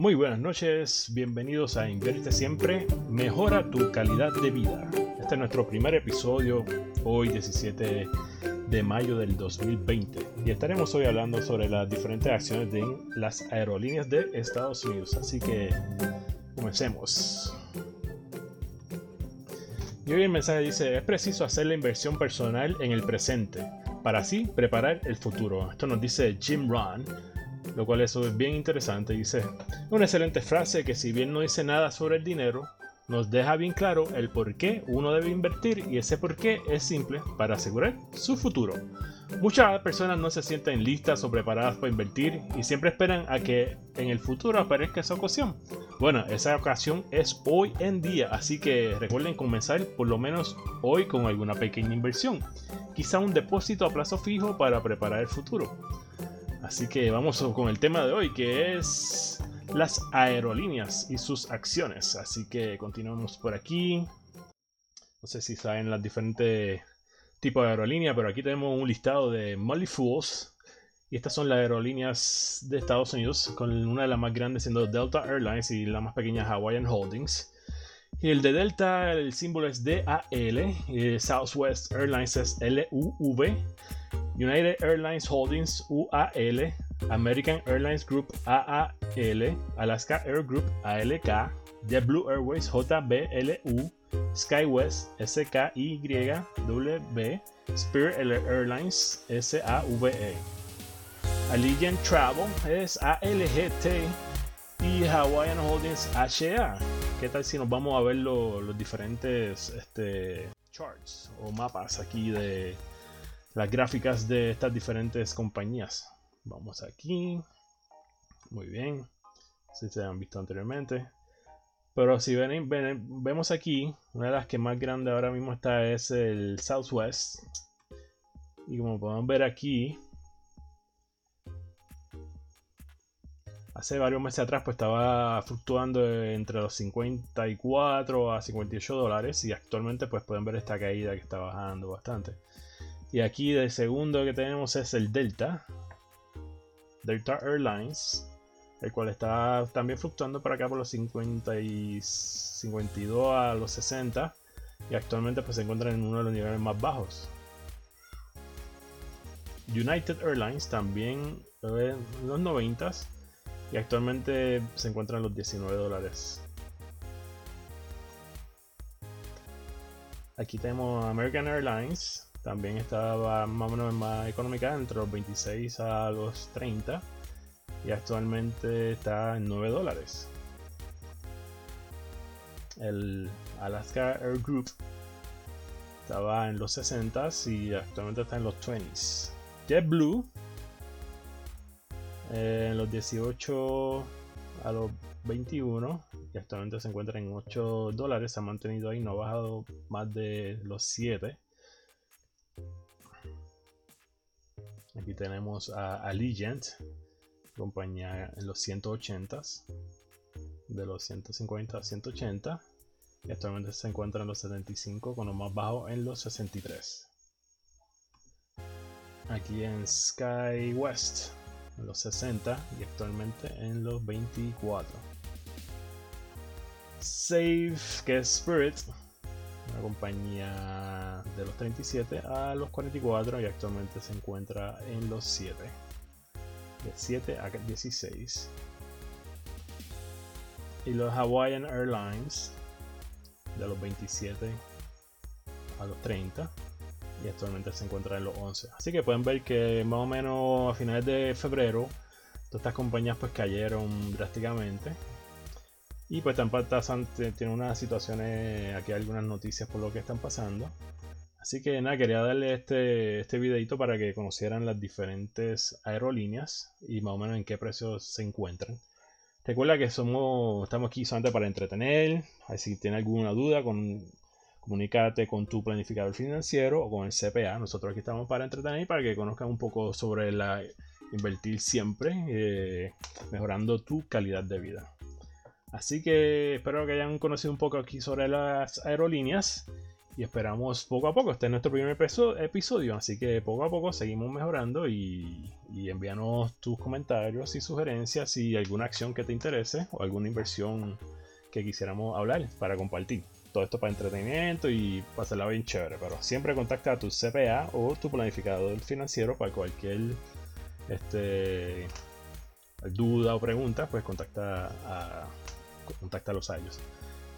Muy buenas noches, bienvenidos a Invierte Siempre, mejora tu calidad de vida. Este es nuestro primer episodio, hoy 17 de mayo del 2020, y estaremos hoy hablando sobre las diferentes acciones de las aerolíneas de Estados Unidos. Así que comencemos. Y hoy el mensaje dice, es preciso hacer la inversión personal en el presente, para así preparar el futuro. Esto nos dice Jim Ron lo cual eso es bien interesante. Dice, una excelente frase que si bien no dice nada sobre el dinero, nos deja bien claro el por qué uno debe invertir y ese por qué es simple para asegurar su futuro. Muchas personas no se sienten listas o preparadas para invertir y siempre esperan a que en el futuro aparezca esa ocasión. Bueno, esa ocasión es hoy en día, así que recuerden comenzar por lo menos hoy con alguna pequeña inversión, quizá un depósito a plazo fijo para preparar el futuro. Así que vamos con el tema de hoy, que es las aerolíneas y sus acciones. Así que continuamos por aquí. No sé si saben las diferentes tipos de aerolíneas, pero aquí tenemos un listado de Molly Fools. Y estas son las aerolíneas de Estados Unidos, con una de las más grandes siendo Delta Airlines y la más pequeña Hawaiian Holdings. Y el de Delta, el símbolo es DAL, y Southwest Airlines es LUV, United Airlines Holdings UAL, American Airlines Group AAL, Alaska Air Group ALK, JetBlue Airways JBLU, SkyWest SKYW, Spirit Airlines SAVE. Allegiant Travel es ALGT y Hawaiian Holdings HA. ¿Qué tal si nos vamos a ver los diferentes este, charts o mapas aquí de las gráficas de estas diferentes compañías. Vamos aquí. Muy bien. Si se han visto anteriormente. Pero si ven, vemos aquí, una de las que más grande ahora mismo está es el Southwest. Y como podemos ver aquí, hace varios meses atrás pues estaba fluctuando entre los 54 a 58 dólares y actualmente pues pueden ver esta caída que está bajando bastante. Y aquí el segundo que tenemos es el Delta. Delta Airlines. El cual está también fluctuando para acá por los 50 y 52 a los 60. Y actualmente pues se encuentra en uno de los niveles más bajos. United Airlines también en los 90 y actualmente se encuentra en los 19 dólares. Aquí tenemos American Airlines también estaba más o menos más económica, entre los 26 a los 30. Y actualmente está en 9 dólares. El Alaska Air Group estaba en los 60 y actualmente está en los 20s. JetBlue eh, en los 18 a los 21 y actualmente se encuentra en 8 dólares. Se ha mantenido ahí, no ha bajado más de los 7. Aquí tenemos a Allegiant, compañía en los 180, de los 150 a 180, y actualmente se encuentra en los 75, con lo más bajo en los 63. Aquí en Sky West, en los 60 y actualmente en los 24. Safe, que es Spirit, compañía de los 37 a los 44 y actualmente se encuentra en los 7. De 7 a 16. Y los Hawaiian Airlines de los 27 a los 30 y actualmente se encuentra en los 11. Así que pueden ver que más o menos a finales de febrero todas estas compañías pues cayeron drásticamente y pues también tiene unas situaciones, aquí algunas noticias por lo que están pasando. Así que nada, quería darle este, este videito para que conocieran las diferentes aerolíneas y más o menos en qué precios se encuentran. Recuerda que somos, estamos aquí solamente para entretener. Si tienes alguna duda, comunícate con tu planificador financiero o con el CPA. Nosotros aquí estamos para entretener y para que conozcan un poco sobre la invertir siempre, eh, mejorando tu calidad de vida. Así que espero que hayan conocido un poco aquí sobre las aerolíneas. y esperamos poco a poco. Este es nuestro primer episodio, así que poco a poco seguimos mejorando y, envíanos tus comentarios y sugerencias y alguna acción que te interese o alguna inversión que quisiéramos hablar para compartir. Todo esto para entretenimiento y pasarla bien chévere, pero siempre contacta a tu CPA o tu planificador financiero para cualquier este, duda o pregunta, pues contacta a, contáctalos a ellos.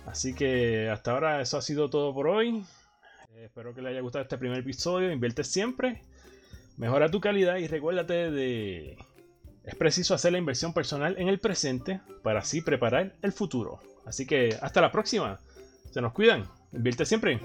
Así que hasta ahora eso ha sido todo por hoy. Eh, espero que les haya gustado este primer episodio. Invierte siempre. Mejora tu calidad y recuérdate de... Es preciso hacer la inversión personal en el presente para así preparar el futuro. Así que hasta la próxima. Se nos cuidan. Invierte siempre.